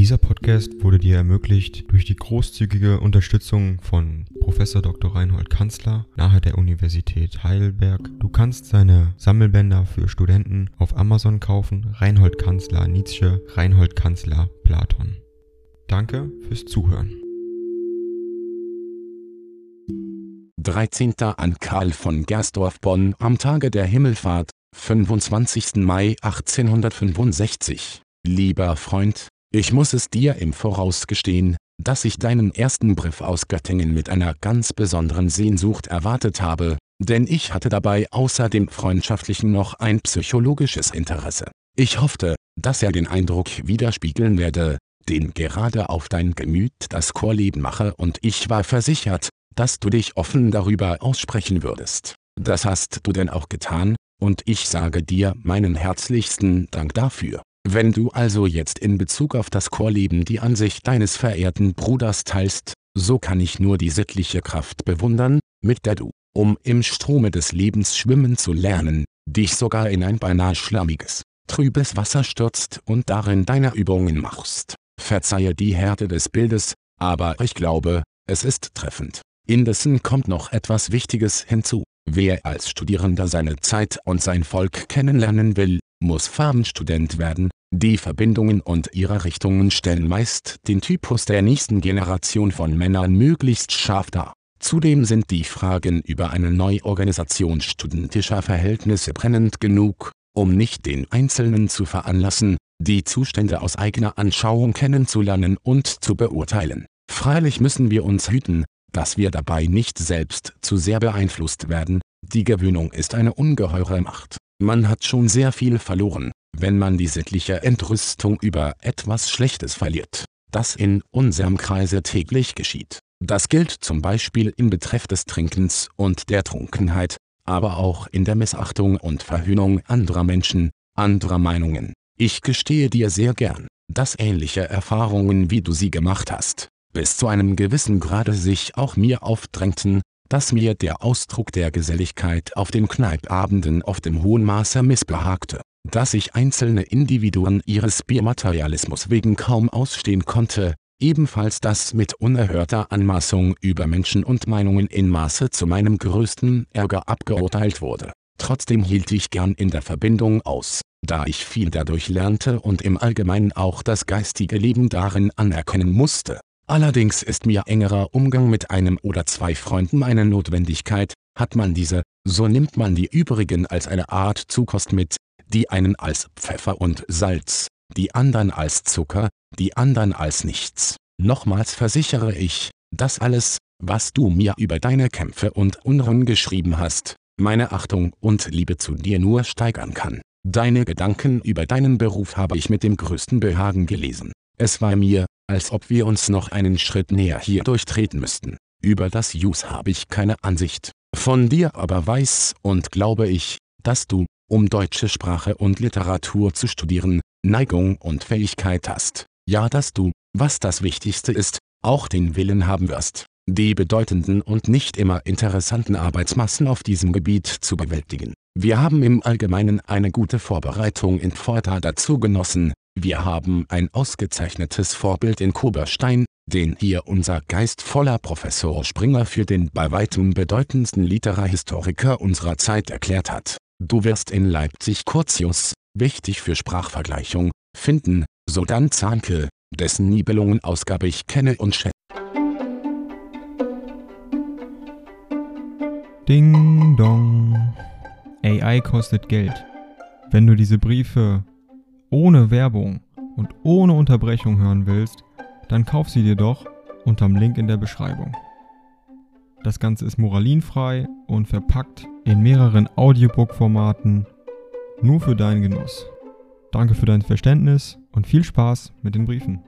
Dieser Podcast wurde dir ermöglicht durch die großzügige Unterstützung von Professor Dr. Reinhold Kanzler nahe der Universität Heidelberg. Du kannst seine Sammelbänder für Studenten auf Amazon kaufen. Reinhold Kanzler Nietzsche, Reinhold Kanzler Platon. Danke fürs Zuhören. 13. an Karl von Gersdorf Bonn am Tage der Himmelfahrt, 25. Mai 1865. Lieber Freund, ich muss es dir im Voraus gestehen, dass ich deinen ersten Brief aus Göttingen mit einer ganz besonderen Sehnsucht erwartet habe, denn ich hatte dabei außer dem freundschaftlichen noch ein psychologisches Interesse. Ich hoffte, dass er den Eindruck widerspiegeln werde, den gerade auf dein Gemüt das Chorleben mache und ich war versichert, dass du dich offen darüber aussprechen würdest. Das hast du denn auch getan, und ich sage dir meinen herzlichsten Dank dafür. Wenn du also jetzt in Bezug auf das Chorleben die Ansicht deines verehrten Bruders teilst, so kann ich nur die sittliche Kraft bewundern, mit der du, um im Strome des Lebens schwimmen zu lernen, dich sogar in ein beinahe schlammiges, trübes Wasser stürzt und darin deine Übungen machst. Verzeihe die Härte des Bildes, aber ich glaube, es ist treffend. Indessen kommt noch etwas Wichtiges hinzu. Wer als Studierender seine Zeit und sein Volk kennenlernen will, muss Farbenstudent werden, die Verbindungen und ihre Richtungen stellen meist den Typus der nächsten Generation von Männern möglichst scharf dar. Zudem sind die Fragen über eine Neuorganisation studentischer Verhältnisse brennend genug, um nicht den Einzelnen zu veranlassen, die Zustände aus eigener Anschauung kennenzulernen und zu beurteilen. Freilich müssen wir uns hüten, dass wir dabei nicht selbst zu sehr beeinflusst werden, die Gewöhnung ist eine ungeheure Macht. Man hat schon sehr viel verloren, wenn man die sittliche Entrüstung über etwas Schlechtes verliert, das in unserem Kreise täglich geschieht. Das gilt zum Beispiel in Betreff des Trinkens und der Trunkenheit, aber auch in der Missachtung und Verhöhnung anderer Menschen, anderer Meinungen. Ich gestehe dir sehr gern, dass ähnliche Erfahrungen wie du sie gemacht hast, bis zu einem gewissen Grade sich auch mir aufdrängten, dass mir der Ausdruck der Geselligkeit auf den Kneipabenden oft im hohen Maße missbehagte, dass ich einzelne Individuen ihres Biermaterialismus wegen kaum ausstehen konnte, ebenfalls dass mit unerhörter Anmaßung über Menschen und Meinungen in Maße zu meinem größten Ärger abgeurteilt wurde. Trotzdem hielt ich gern in der Verbindung aus, da ich viel dadurch lernte und im Allgemeinen auch das geistige Leben darin anerkennen musste. Allerdings ist mir engerer Umgang mit einem oder zwei Freunden eine Notwendigkeit, hat man diese, so nimmt man die übrigen als eine Art Zukost mit, die einen als Pfeffer und Salz, die andern als Zucker, die andern als nichts. Nochmals versichere ich, dass alles, was du mir über deine Kämpfe und Unruhen geschrieben hast, meine Achtung und Liebe zu dir nur steigern kann. Deine Gedanken über deinen Beruf habe ich mit dem größten Behagen gelesen. Es war mir, als ob wir uns noch einen Schritt näher hier durchtreten müssten. Über das Jus habe ich keine Ansicht. Von dir aber weiß und glaube ich, dass du, um deutsche Sprache und Literatur zu studieren, Neigung und Fähigkeit hast. Ja, dass du, was das Wichtigste ist, auch den Willen haben wirst, die bedeutenden und nicht immer interessanten Arbeitsmassen auf diesem Gebiet zu bewältigen. Wir haben im Allgemeinen eine gute Vorbereitung in Pforta dazu genossen, wir haben ein ausgezeichnetes Vorbild in Koberstein, den hier unser geistvoller Professor Springer für den bei weitem bedeutendsten Literahistoriker unserer Zeit erklärt hat. Du wirst in Leipzig Curtius, wichtig für Sprachvergleichung, finden, sodann Zahnke, dessen Nibelungenausgabe ich kenne und schätze. Ding dong. AI kostet Geld. Wenn du diese Briefe ohne Werbung und ohne Unterbrechung hören willst, dann kauf sie dir doch unterm Link in der Beschreibung. Das Ganze ist moralinfrei und verpackt in mehreren Audiobook-Formaten nur für deinen Genuss. Danke für dein Verständnis und viel Spaß mit den Briefen.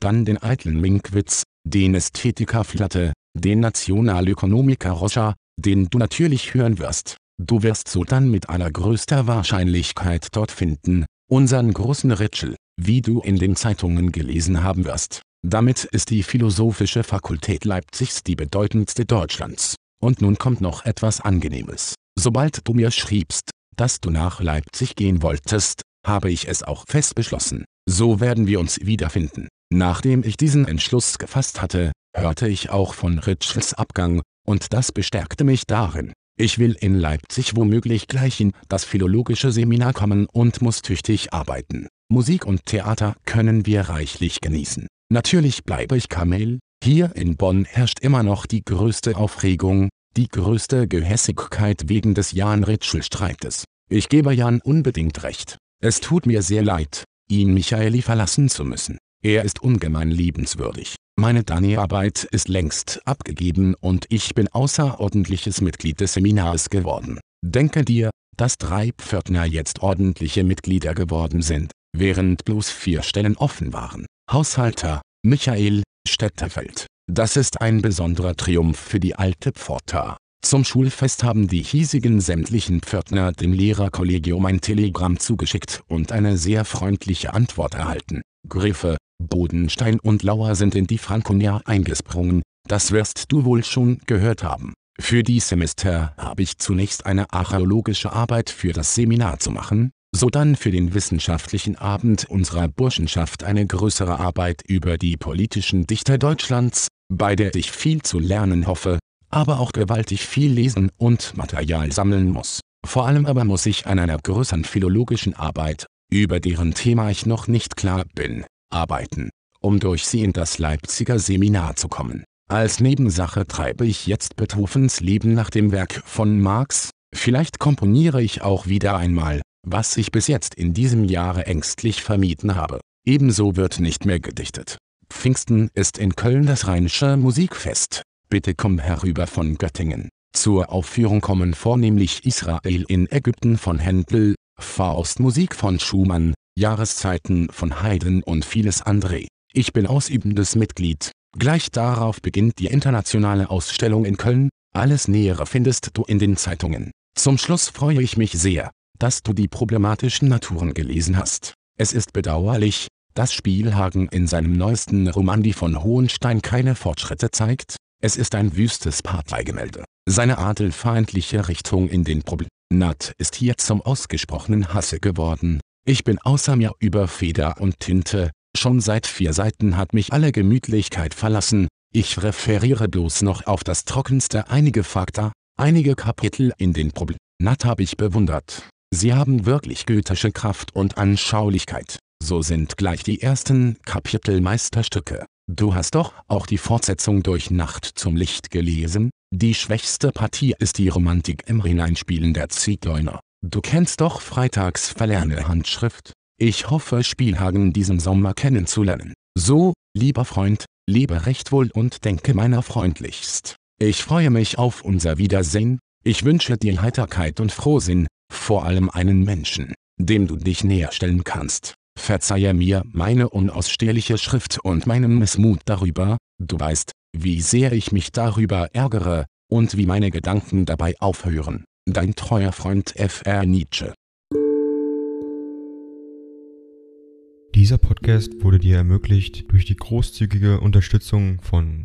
Dann den eitlen Minkwitz, den Ästhetiker Flatte, den Nationalökonomiker Roger, den du natürlich hören wirst. Du wirst sodann mit allergrößter Wahrscheinlichkeit dort finden, unseren großen Ritschel, wie du in den Zeitungen gelesen haben wirst. Damit ist die Philosophische Fakultät Leipzigs die bedeutendste Deutschlands. Und nun kommt noch etwas Angenehmes. Sobald du mir schriebst, dass du nach Leipzig gehen wolltest, habe ich es auch fest beschlossen. So werden wir uns wiederfinden. Nachdem ich diesen Entschluss gefasst hatte, hörte ich auch von Ritschels Abgang, und das bestärkte mich darin. Ich will in Leipzig womöglich gleich in das philologische Seminar kommen und muss tüchtig arbeiten. Musik und Theater können wir reichlich genießen. Natürlich bleibe ich Kamel, hier in Bonn herrscht immer noch die größte Aufregung, die größte Gehässigkeit wegen des Jan-Ritschel-Streites. Ich gebe Jan unbedingt recht. Es tut mir sehr leid, ihn Michaeli verlassen zu müssen. Er ist ungemein liebenswürdig. Meine Dani-Arbeit ist längst abgegeben und ich bin außerordentliches Mitglied des Seminars geworden. Denke dir, dass drei Pförtner jetzt ordentliche Mitglieder geworden sind, während bloß vier Stellen offen waren. Haushalter, Michael, Stetterfeld. Das ist ein besonderer Triumph für die alte Pforta. Zum Schulfest haben die hiesigen sämtlichen Pförtner dem Lehrerkollegium ein Telegramm zugeschickt und eine sehr freundliche Antwort erhalten. Griffe, Bodenstein und Lauer sind in die Franconia eingesprungen, das wirst du wohl schon gehört haben. Für die Semester habe ich zunächst eine archäologische Arbeit für das Seminar zu machen, sodann für den wissenschaftlichen Abend unserer Burschenschaft eine größere Arbeit über die politischen Dichter Deutschlands, bei der ich viel zu lernen hoffe, aber auch gewaltig viel lesen und Material sammeln muss. Vor allem aber muss ich an einer größeren philologischen Arbeit, über deren Thema ich noch nicht klar bin, arbeiten, um durch sie in das Leipziger Seminar zu kommen. Als Nebensache treibe ich jetzt Beethovens Leben nach dem Werk von Marx, vielleicht komponiere ich auch wieder einmal, was ich bis jetzt in diesem Jahre ängstlich vermieden habe. Ebenso wird nicht mehr gedichtet. Pfingsten ist in Köln das Rheinische Musikfest. Bitte komm herüber von Göttingen. Zur Aufführung kommen vornehmlich Israel in Ägypten von Händel, Faustmusik von Schumann, Jahreszeiten von Haydn und vieles andere. Ich bin ausübendes Mitglied. Gleich darauf beginnt die internationale Ausstellung in Köln. Alles Nähere findest du in den Zeitungen. Zum Schluss freue ich mich sehr, dass du die problematischen Naturen gelesen hast. Es ist bedauerlich, dass Spielhagen in seinem neuesten Roman Die von Hohenstein keine Fortschritte zeigt. Es ist ein wüstes Parteigemälde. Seine adelfeindliche Richtung in den Problemat ist hier zum ausgesprochenen Hasse geworden. Ich bin außer mir über Feder und Tinte, schon seit vier Seiten hat mich alle Gemütlichkeit verlassen, ich referiere bloß noch auf das Trockenste einige Fakta, einige Kapitel in den Problemat habe ich bewundert. Sie haben wirklich goethische Kraft und Anschaulichkeit, so sind gleich die ersten Kapitel Meisterstücke. Du hast doch auch die Fortsetzung durch Nacht zum Licht gelesen? Die schwächste Partie ist die Romantik im Hineinspielen der Zigeuner. Du kennst doch Freitags verlerne Handschrift? Ich hoffe Spielhagen diesen Sommer kennenzulernen. So, lieber Freund, lebe recht wohl und denke meiner freundlichst. Ich freue mich auf unser Wiedersehen, ich wünsche dir Heiterkeit und Frohsinn, vor allem einen Menschen, dem du dich näher stellen kannst. Verzeihe mir meine unausstehliche Schrift und meinen Missmut darüber, du weißt, wie sehr ich mich darüber ärgere, und wie meine Gedanken dabei aufhören. Dein treuer Freund F.R. Nietzsche Dieser Podcast wurde dir ermöglicht durch die großzügige Unterstützung von